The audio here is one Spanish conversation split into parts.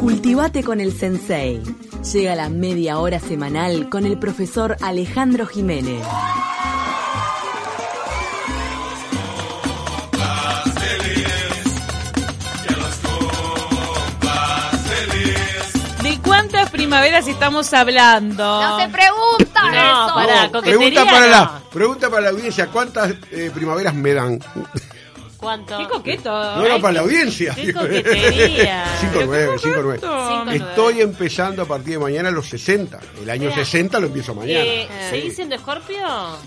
Cultivate con el Sensei. Llega la media hora semanal con el profesor Alejandro Jiménez. ¿De cuántas primaveras estamos hablando? No se pregunta No, eso. No, coquetería pregunta para no. la pregunta para la audiencia, ¿cuántas eh, primaveras me dan? ¿Cuánto? Qué coqueto. No, no, para la audiencia. qué coquetería. 5-9, 5-9. Cinco, Estoy empezando a partir de mañana los 60. El año Mira. 60 lo empiezo mañana. Eh, ¿Seguís siendo Escorpio?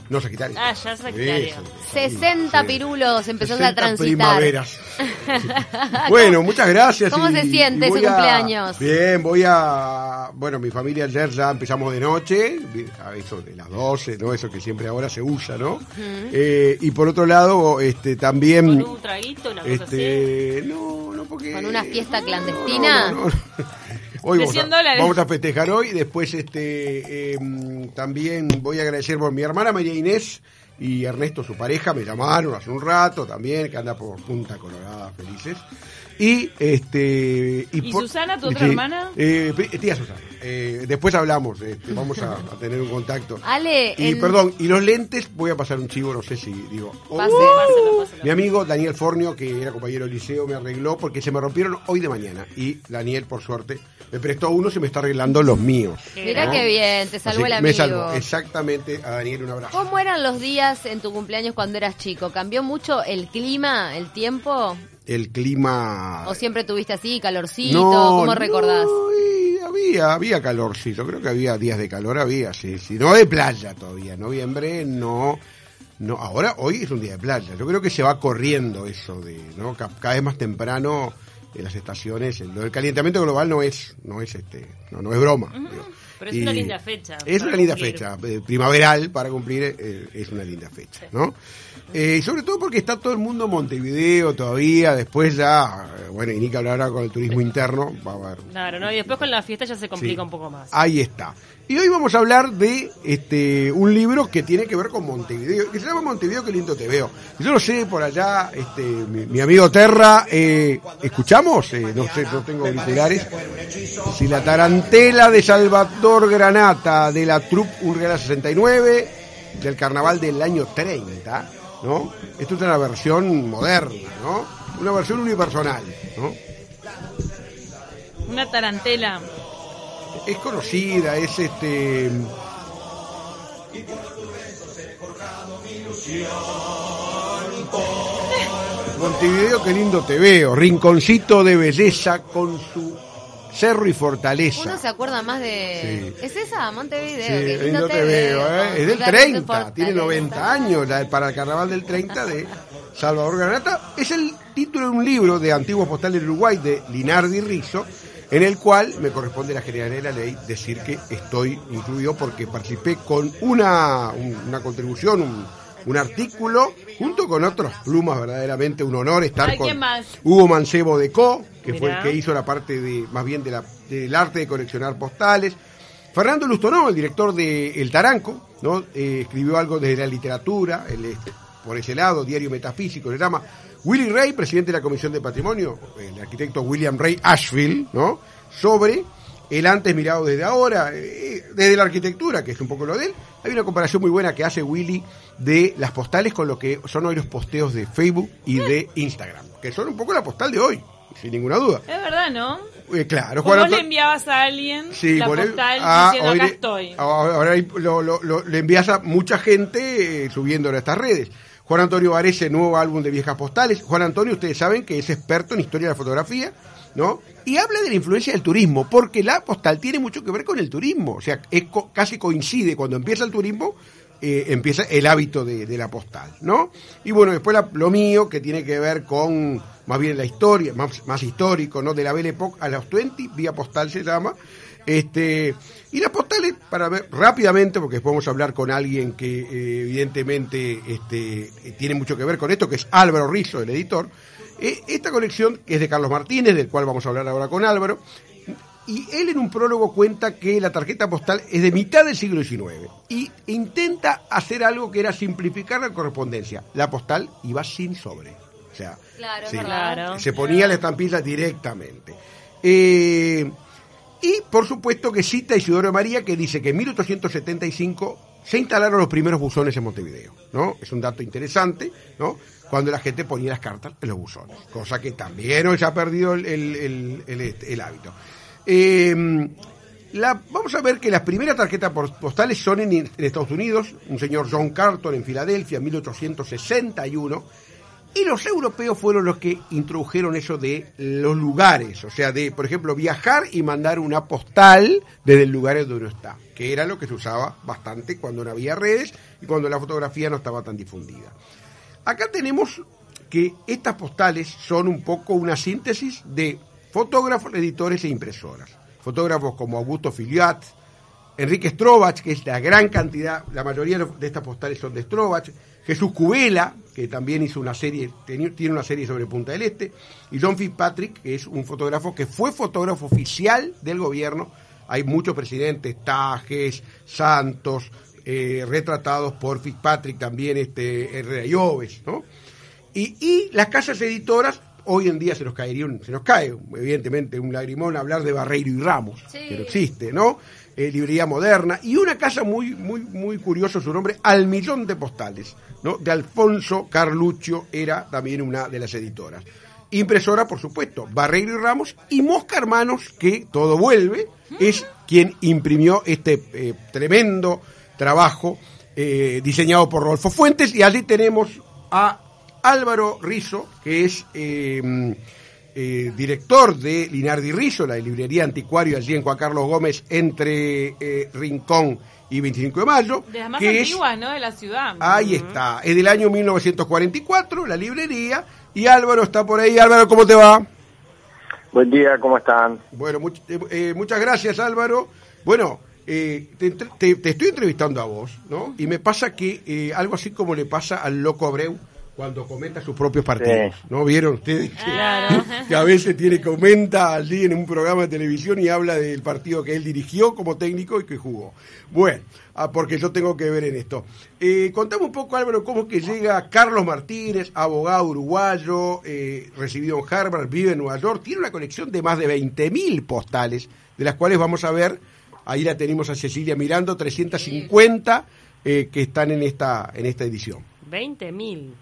No, Sagitario. Ah, ya Sagitario. Sí, 60 sí. pirulos empezaste a 60 transitar. primaveras. Bueno, muchas gracias. ¿Cómo se siente ese a- cumpleaños? Bien, voy a... Bueno, mi familia ayer ya empezamos de noche, a eso de las 12, ¿no? Eso que siempre ahora se usa, ¿no? Eh, y por otro lado, este también... ¿Con un traguito, una cosa Este, no, no porque... ¿Con una fiesta clandestina? No, no, no. Hoy vamos 100 a, dólares. vamos a festejar hoy. Después, este, eh, también voy a agradecer por mi hermana María Inés y Ernesto, su pareja, me llamaron hace un rato también, que anda por Punta Colorada, felices. Y este ¿Y por- Susana, tu otra hermana? eh, tía Susana. Eh, después hablamos, este, vamos a, a tener un contacto. Ale, Y perdón, y los lentes, voy a pasar un chivo, no sé si digo. Pase. Pásalo, pásalo. Mi amigo Daniel Fornio, que era compañero del liceo, me arregló porque se me rompieron hoy de mañana. Y Daniel, por suerte, me prestó uno y me está arreglando los míos. Mirá ¿no? qué bien, te salvó Así el que Me amigo. salvó, exactamente. A Daniel un abrazo. ¿Cómo eran los días en tu cumpleaños cuando eras chico? ¿Cambió mucho el clima, el tiempo? El clima... ¿O siempre tuviste así, calorcito? No, ¿Cómo recordás? no, y había, había calorcito, creo que había días de calor, había, sí, sí. No de playa todavía, noviembre no, no, ahora, hoy es un día de playa. Yo creo que se va corriendo eso de, ¿no? Ca- Cada vez más temprano en las estaciones, el- calentamiento global no es, no es este, no, no es broma. digo. Pero es una linda fecha Es una linda cumplir. fecha, eh, primaveral para cumplir, eh, es una linda fecha, ¿no? Eh, sobre todo porque está todo el mundo en Montevideo todavía, después ya, eh, bueno, y ni que hablar ahora con el turismo interno, va a haber Claro, ¿no? Y después con la fiesta ya se complica Sí. un poco más. Ahí está. Y hoy vamos a hablar de este un libro que tiene que ver con Montevideo, que se llama Montevideo, qué lindo te veo. Yo lo sé, por allá, este, mi, mi amigo Terra, eh, ¿escuchamos? Eh, no sé, no tengo auriculares. Si la tarantela de Salvador Granata, de la Troupe Urgela 69, del carnaval del año 30, ¿no? Esto es una versión moderna, ¿no? Una versión unipersonal, ¿no? Una tarantela. Es conocida, es este. Montevideo, qué lindo te veo. Rinconcito de belleza con su cerro y fortaleza. Uno se acuerda más de... Sí. ¿Es esa, Montevideo? Sí, Qué lindo te veo, ¿eh? Es del Lugar de 30, fortaleza. tiene 90 años, la- para el carnaval del 30 de Salvador Granata. Es el título de un libro de Antiguos Postales de Uruguay de Linardi Rizzo, en el cual me corresponde la generalidad de la ley decir que estoy incluido porque participé con una, un- una contribución, un, un artículo, junto con otros plumas, verdaderamente un honor estar Ay, con. Hugo Mancebo de Co, que fue el que hizo la parte de, más bien de la, del arte de coleccionar postales. Fernando Lustonó, el director de El Taranco, ¿no? Eh, escribió algo desde la literatura, el, este, por ese lado, Diario Metafísico, le llama. Willy Ray, presidente de la Comisión de Patrimonio, el arquitecto William Ray Ashfield, ¿no? Sobre el antes mirado desde ahora, eh, desde la arquitectura, que es un poco lo de él. Hay una comparación muy buena que hace Willy de las postales con lo que son hoy los posteos de Facebook y de Instagram, que son un poco la postal de hoy, sin ninguna duda. Es verdad, ¿no? Eh, claro, Vos Juan le Anto- enviabas a alguien Sí, la postal ah, diciendo acá le- estoy. Ahora ahora lo, lo- lo- le envías a mucha gente eh, subiéndolo a estas redes. Juan Antonio Varese, nuevo álbum de viejas postales. Juan Antonio, ustedes saben que es experto en historia de la fotografía, ¿no? Y habla de la influencia del turismo, porque la postal tiene mucho que ver con el turismo. O sea, casi coincide cuando empieza el turismo, eh, empieza el hábito de, la postal, ¿no? Y bueno, después lo mío, que tiene que ver con más bien la historia, más, más histórico, ¿no? De la Belle Époque a los 20, vía postal se llama. Este, y las postales, para ver rápidamente, porque después vamos a hablar con alguien que eh, evidentemente este, tiene mucho que ver con esto, que es Álvaro Rizzo, el editor. Eh, esta colección que es de Carlos Martínez, del cual vamos a hablar ahora con Álvaro. Y él en un prólogo cuenta que la tarjeta postal es de mitad del siglo XIX y intenta hacer algo que era simplificar la correspondencia. La postal iba sin sobre. O sea, Claro, sí. Claro. se ponía la estampilla directamente. Eh, y por supuesto que cita Isidoro María que dice que en 1875 se instalaron los primeros buzones en Montevideo, ¿no? Es un dato interesante, ¿no? Cuando la gente ponía las cartas en los buzones, cosa que también hoy se ha perdido el, el- el- este, hábito. La- vamos a ver que las primeras tarjetas postales son en, en Estados Unidos, un señor John Carter en Filadelfia, en 1861, y los europeos fueron los que introdujeron eso de los lugares, o sea, de, por ejemplo, viajar y mandar una postal desde el lugar donde uno está, que era lo que se usaba bastante cuando no había redes y cuando la fotografía no estaba tan difundida. Acá tenemos que estas postales son un poco una síntesis de fotógrafos, editores e impresoras. Fotógrafos como Augusto Filiat, Enrique Strovach, que es la gran cantidad, la mayoría de estas postales son de Strovach, Jesús Cubela, que también hizo una serie, tiene una serie sobre Punta del Este, y John Fitzpatrick, que es un fotógrafo que fue fotógrafo oficial del gobierno. Hay muchos presidentes, Tajes, Santos, eh, retratados por Fitzpatrick, también este Herrera y Oves, ¿no? Y, y las casas editoras, hoy en día se nos caería un- se nos cae, evidentemente, un lagrimón hablar de Barreiro y Ramos, que no existe, ¿no? Eh, librería moderna, y una casa muy, muy, muy curioso su nombre, Al Millón de Postales, ¿no? De Alfonso Carluccio era también una de las editoras. Impresora, por supuesto, Barreiro y Ramos, y Mosca Hermanos, que todo vuelve, es quien imprimió este eh, tremendo trabajo eh, diseñado por Rodolfo Fuentes, y allí tenemos a Álvaro Rizo, que es eh, director de Linardi Rizo, la librería anticuario allí en Juan Carlos Gómez, entre eh, Rincón y 25 de Mayo. De las más que es- antiguas, ¿no? De la ciudad. Ahí está, es del año 1944, la librería, y Álvaro está por ahí. Álvaro, ¿cómo te va? Buen día, ¿cómo están? Bueno, much- eh, muchas gracias Álvaro. Bueno, eh, te, entre- te- te estoy entrevistando a vos, ¿no? Y me pasa que eh, algo así como le pasa al loco Abreu cuando comenta sus propios partidos, Sí. ¿no? ¿Vieron ustedes? Que, Claro. que a veces tiene comenta allí en un programa de televisión y habla del partido que él dirigió como técnico y que jugó. Bueno, ah, porque yo tengo que ver en esto. Eh, contame un poco, Álvaro, cómo que llega Carlos Martínez, abogado uruguayo, eh, recibido en Harvard, vive en Nueva York, tiene una colección de más de 20.000 postales, de las cuales vamos a ver, ahí la tenemos a Cecilia mirando, 350 eh, que están en esta, en esta edición. 20 mil.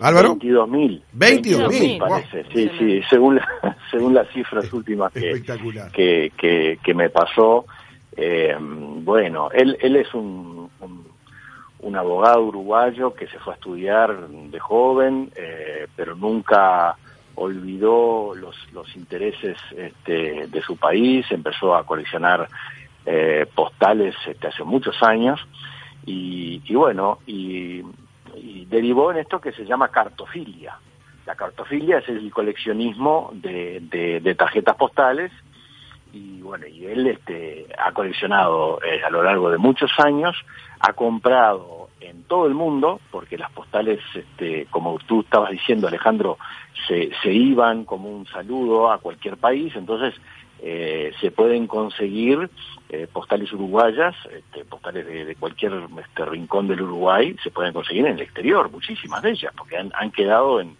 Álvaro. 22.000. 22.000, parece. wow. Sí, sí, según, la- según las cifras últimas que, Espectacular. que, que, que me pasó. eh, bueno, él, él es un, un, un abogado uruguayo que se fue a estudiar de joven, eh, pero nunca olvidó los, los intereses este, de su país, empezó a coleccionar eh, postales este, hace muchos años y, y bueno, y, y derivó en esto que se llama cartofilia. La cartofilia es el coleccionismo de, de- tarjetas postales y bueno, y él este, ha coleccionado eh, a lo largo de muchos años, ha comprado en todo el mundo, porque las postales, este, como tú estabas diciendo Alejandro, se, se iban como un saludo a cualquier país, entonces eh, se pueden conseguir eh, postales uruguayas, este, postales de, cualquier este, rincón del Uruguay, se pueden conseguir en el exterior, muchísimas de ellas, porque han, quedado en,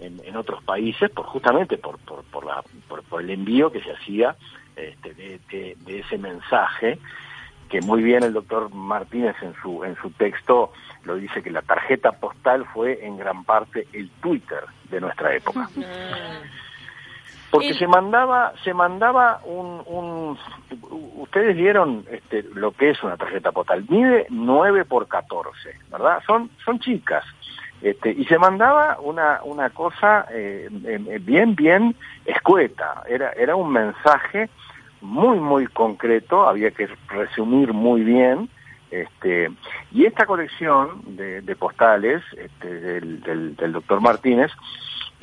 en, otros países por justamente por, por, por, la, por, por el envío que se hacía este, de, de- de ese mensaje que muy bien el doctor Martínez en su en su texto lo dice que la tarjeta postal fue en gran parte el Twitter de nuestra época porque El- se mandaba se mandaba un, un ustedes vieron este, lo que es una tarjeta postal mide 9 por 14 verdad son son chicas. Este, y se mandaba una una cosa eh, eh, bien bien escueta. Era era un mensaje muy muy concreto había que resumir muy bien este y esta colección de, de postales este, del, del, del doctor Martínez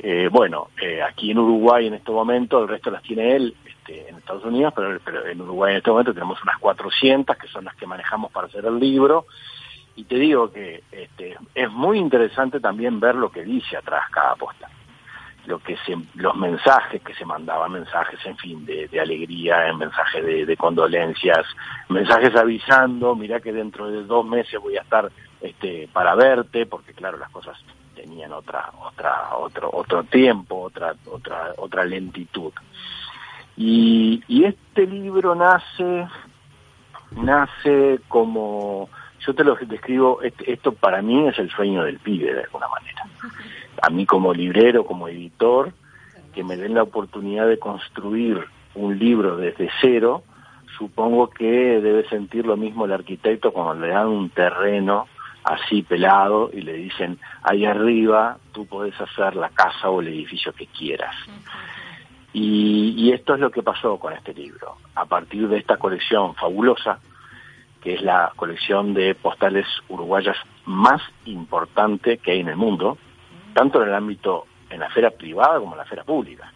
eh, bueno, eh, aquí en Uruguay en este momento, el resto las tiene él este, en Estados Unidos, pero, pero en Uruguay en este momento tenemos unas 400 que son las que manejamos para hacer el libro. Y te digo que este, es muy interesante también ver lo que dice atrás cada postal. Lo que se, los mensajes que se mandaban, mensajes, en fin, de, de alegría, mensajes de, de condolencias, mensajes avisando, mira que dentro de dos meses voy a estar este, para verte, porque claro, las cosas tenían otra otra otro otro tiempo otra otra otra lentitud Y, y este libro nace, nace como, yo te lo describo, este- esto para mí es el sueño del pibe de alguna manera. A mí como librero, como editor, que me den la oportunidad de construir un libro desde cero, supongo que debe sentir lo mismo el arquitecto cuando le dan un terreno así pelado y le dicen, ahí arriba tú podés hacer la casa o el edificio que quieras. Y, y esto es lo que pasó con este libro. A partir de esta colección fabulosa, que es la colección de postales uruguayas más importante que hay en el mundo, tanto en el ámbito, en la esfera privada como en la esfera pública.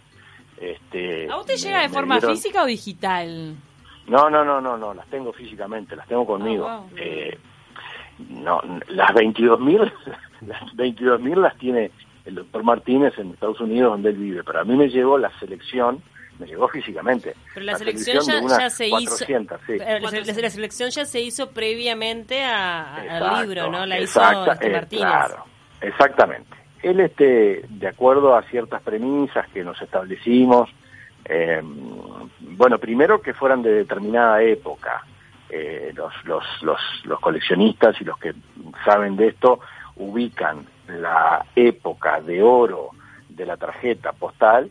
Este, ¿A vos te me- llega de forma dieron- física o digital? no, no, no, no, no, las tengo físicamente, las tengo conmigo. Ah, wow. Eh, no, las 22.000 las 22.000 las tiene el doctor Martínez en Estados Unidos donde él vive, pero a mí me llegó la selección, me llegó físicamente. Pero la selección ya- se hizo- 400, sí. Eh, La, selección ya se hizo previamente a- al libro, ¿no? La hizo este eh, Martínez. Claro, exactamente. Él, este, de acuerdo a ciertas premisas que nos establecimos, eh, bueno, primero que fueran de determinada época. Eh, los, los, los, los coleccionistas y los que saben de esto ubican la época de oro de la tarjeta postal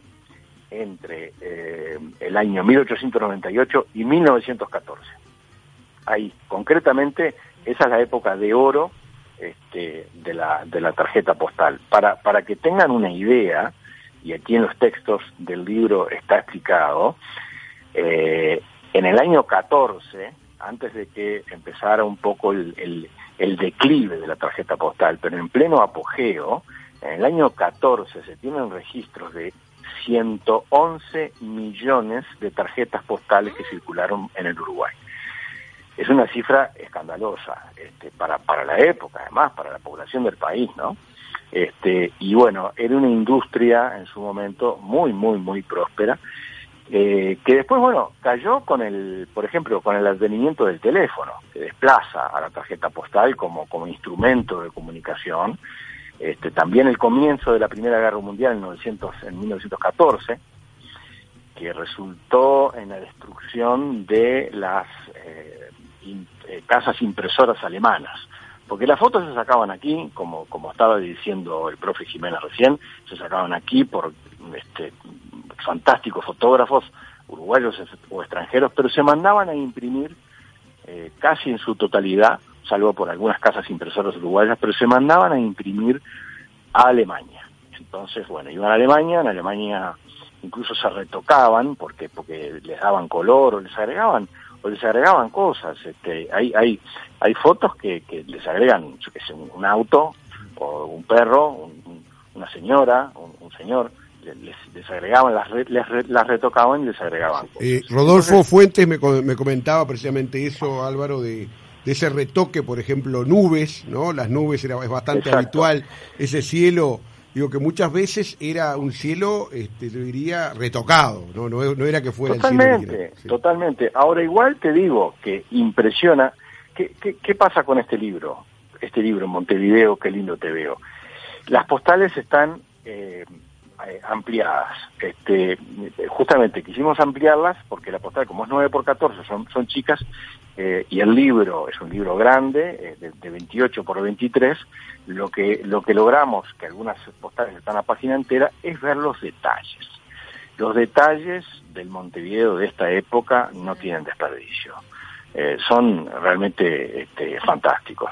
entre eh, el año 1898 y 1914 ahí. Concretamente, esa es la época de oro este, de, la, de la tarjeta postal. Para, para que tengan una idea, y aquí en los textos del libro está explicado, eh, en el año 14, antes de que empezara un poco el, el, el declive de la tarjeta postal, pero en pleno apogeo, en el año 14 se tienen registros de 111 millones de tarjetas postales que circularon en el Uruguay es una cifra escandalosa este, para, para la época, además, para la población del país, ¿no? Este, y bueno, era una industria en su momento muy, muy, muy próspera, eh, que después, bueno, cayó con el, por ejemplo, con el advenimiento del teléfono, que desplaza a la tarjeta postal como, como instrumento de comunicación. Este, también el comienzo de la Primera Guerra Mundial en, 900, en 1914, que resultó en la destrucción de las eh, eh, casas impresoras alemanas. Porque las fotos se sacaban aquí, como, como estaba diciendo el profe Jiménez recién, se sacaban aquí por este, fantásticos fotógrafos, uruguayos o extranjeros, pero se mandaban a imprimir eh, casi en su totalidad, salvo por algunas casas impresoras uruguayas, pero se mandaban a imprimir a Alemania. Entonces, bueno, iban a Alemania, en Alemania incluso se retocaban porque porque les daban color o les agregaban o les agregaban cosas este hay hay hay fotos que, que les agregan yo qué sé un, auto o un perro un- un- una señora un, un señor le- les, les agregaban las re- les las retocaban y les agregaban cosas. Eh, Rodolfo Fuentes me, me comentaba precisamente eso, Álvaro, de, de ese retoque, por ejemplo, nubes, ¿no? Las nubes era, es bastante Exacto. habitual, ese cielo, digo que muchas veces era un cielo, este, yo diría, retocado, ¿no? No, no era que fuera el cielo Totalmente, original. Sí. totalmente. Ahora igual te digo que impresiona. ¿Qué, qué, qué pasa con este libro? Este libro, Montevideo, qué lindo te veo. Las postales están eh, eh, ampliadas. Este, justamente quisimos ampliarlas porque la postal, como es 9 por 14, son, son chicas, eh, y el libro es un libro grande, eh, de, de 28 por 23, lo que, lo que logramos, que algunas postales están a página entera, es ver los detalles. Los detalles del Montevideo de esta época no tienen desperdicio. Eh, son realmente este, fantásticos.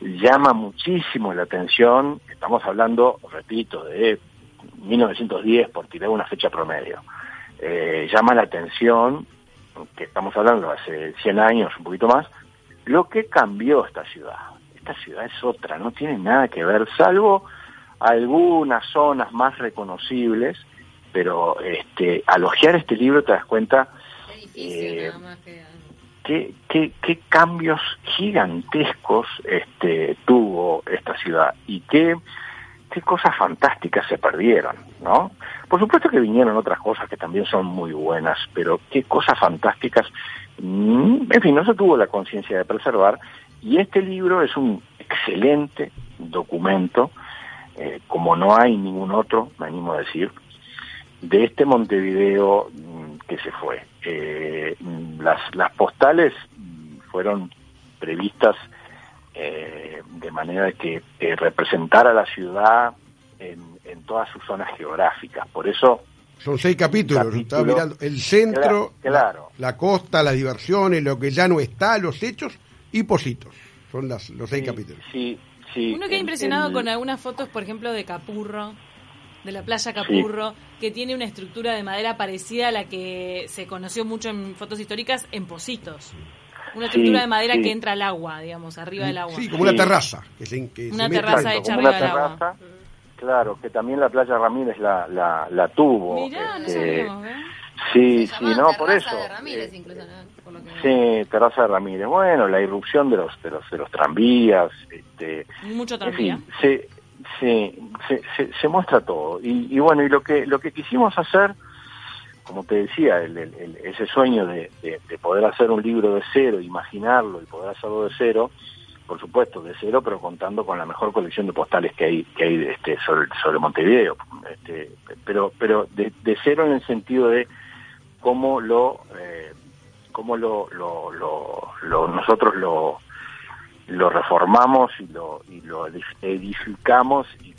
Llama muchísimo la atención, estamos hablando, repito, de 1910, por tirar una fecha promedio. Llama la atención, que estamos hablando hace 100 años, un poquito más, lo que cambió esta ciudad. Esta ciudad es otra, no tiene nada que ver, salvo algunas zonas más reconocibles, pero este, al hojear este libro te das cuenta eh, qué, qué, qué cambios gigantescos este, tuvo esta ciudad y qué, qué cosas fantásticas se perdieron, ¿no? Por supuesto que vinieron otras cosas que también son muy buenas, pero qué cosas fantásticas, mm, en fin, no se tuvo la conciencia de preservar y este libro es un excelente documento, eh, como no hay ningún otro, me animo a decir, de este Montevideo que se fue. Eh, las, las postales fueron previstas eh, de manera que eh, representara a la ciudad en, en todas sus zonas geográficas. Por eso Son seis capítulos, Capítulo. estaba mirando. El centro, Claro, claro. La, la costa, las diversiones, lo que ya no está, los hechos y positos. Son las, los seis sí, capítulos. Sí, sí. Uno queda impresionado el- con algunas fotos, por ejemplo, de Capurro, de la playa Capurro, que tiene una estructura de madera parecida a la que se conoció mucho en fotos históricas en Positos. Una Sí, estructura de madera sí. que entra al agua, digamos, arriba del agua. Sí, como una Sí. terraza. Que se, que se Una mete- terraza hecha como una arriba del agua. Claro, que también la playa Ramírez la, la, la tuvo. Mirá, no este, sabíamos, ¿eh? Sí, Se sí, no, por Terraza eso. de Ramírez, eh, incluso, ¿no? Por lo que- Sí, Terraza de Ramírez. Bueno, la irrupción de los de los, de los tranvías, este, Mucho en tranvía. fin, se, se, se, se- se muestra todo. Y, y bueno, y lo que lo que quisimos hacer, como te decía, el- ese sueño de, de- de poder hacer un libro de cero, imaginarlo y poder hacerlo de cero, por supuesto, de cero, pero contando con la mejor colección de postales que hay que hay este, sobre, sobre Montevideo. Este, pero pero de, cero en el sentido de cómo lo eh, cómo lo, nosotros lo reformamos y lo edificamos y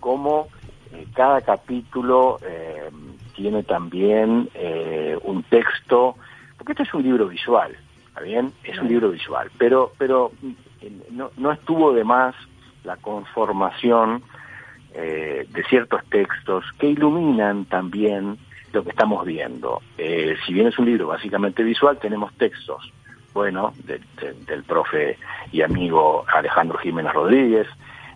cómo eh, cada capítulo eh, tiene también eh, un texto porque este es un libro visual ¿está bien? es un libro visual pero pero eh, no, no estuvo de más la conformación eh, de ciertos textos que iluminan también lo que estamos viendo. Eh, si bien es un libro básicamente visual, tenemos textos, bueno, de- de- del profe y amigo Alejandro Jiménez Rodríguez,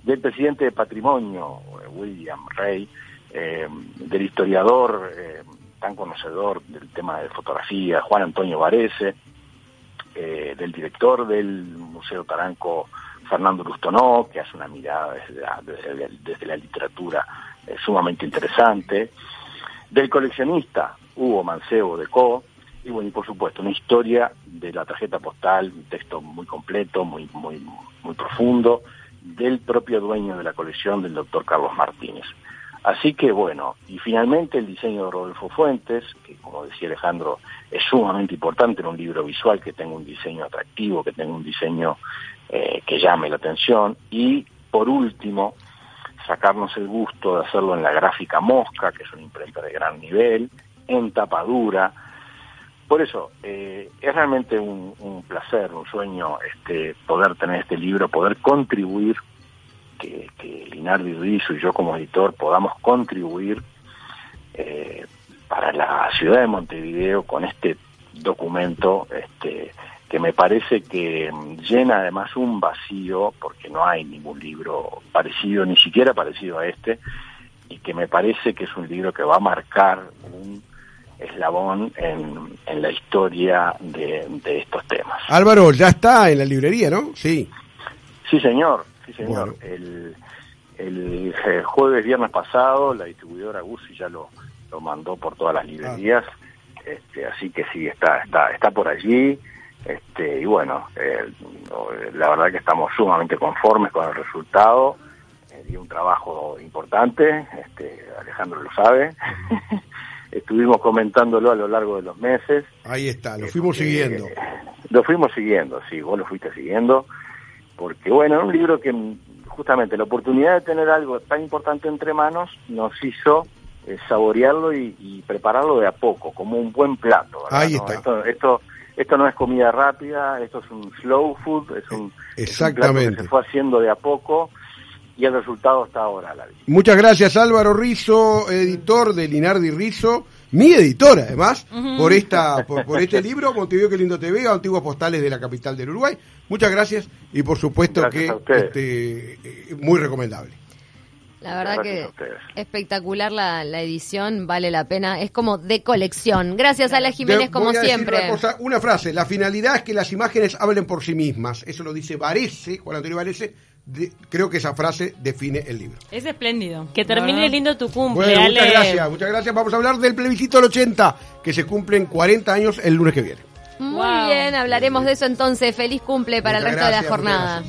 del presidente de Patrimonio, eh, William Rey, eh, del historiador eh, tan conocedor del tema de fotografía, Juan Antonio Varese, eh, del director del Museo Taranco, Fernando Lustonó, que hace una mirada desde la, desde, la literatura sumamente interesante, del coleccionista Hugo Mancebo de Co, y bueno, y por supuesto, una historia de la tarjeta postal, un texto muy completo, muy, muy, muy profundo, del propio dueño de la colección, del doctor Carlos Martínez. Así que bueno, y finalmente el diseño de Rodolfo Fuentes, que como decía Alejandro, es sumamente importante en un libro visual que tenga un diseño atractivo, que tenga un diseño eh, que llame la atención. Y por último, sacarnos el gusto de hacerlo en la gráfica Mosca, que es una imprenta de gran nivel, en tapadura. Por eso, eh, es realmente un, un placer, un sueño este, poder tener este libro, poder contribuir, que, que Linardi Rizzo y yo como editor podamos contribuir eh, para la ciudad de Montevideo con este documento este, que me parece que mm, llena además un vacío, porque no hay ningún libro parecido, ni siquiera parecido a este, y que me parece que es un libro que va a marcar un eslabón en, en la historia de, de estos temas. Álvaro, ya está en la librería, ¿no? Sí. Sí, señor, sí, señor. Bueno. El, el eh, jueves, viernes pasado, la distribuidora Guzzi ya lo, lo mandó por todas las librerías, este, así que sí, está, está, está por allí. Este, y bueno, eh, eh, la verdad que estamos sumamente conformes con el resultado. Eh, dio un trabajo importante, este, Alejandro lo sabe. Estuvimos comentándolo a lo largo de los meses. Ahí está, lo fuimos Este, siguiendo. Lo fuimos siguiendo, sí, vos lo fuiste siguiendo, porque bueno, es un libro que mm, justamente la oportunidad de tener algo tan importante entre manos nos hizo eh, saborearlo y, y prepararlo de a poco, como un buen plato. Ahí ¿No? está. Esto, esto, esto no es comida rápida, esto es un slow food, es un, es un plato que Exactamente. se fue haciendo de a poco y el resultado está ahora a la vista. Muchas gracias Álvaro Rizo, editor de Linardi Rizo, mi editor además, por esta por, por este libro, Montevideo que lindo te veo, antiguos postales de la capital del Uruguay. Muchas gracias y por supuesto Gracias que este, eh, muy recomendable. La verdad Gracias que espectacular la, la edición, vale la pena. Es como de colección. Gracias a la Jiménez, como voy a decir siempre. Una, cosa, una frase, la finalidad es que las imágenes hablen por sí mismas. Eso lo dice Varese, Juan Antonio Varese. De- creo que esa frase define el libro. Es espléndido. Que termine Ah. lindo tu cumple, Bueno, Ale. muchas gracias, muchas gracias. Vamos a hablar del plebiscito del 80, que se cumplen 40 años el lunes que viene. Muy Wow. bien, hablaremos de eso entonces. Feliz cumple para Muchas el resto gracias, de la jornada.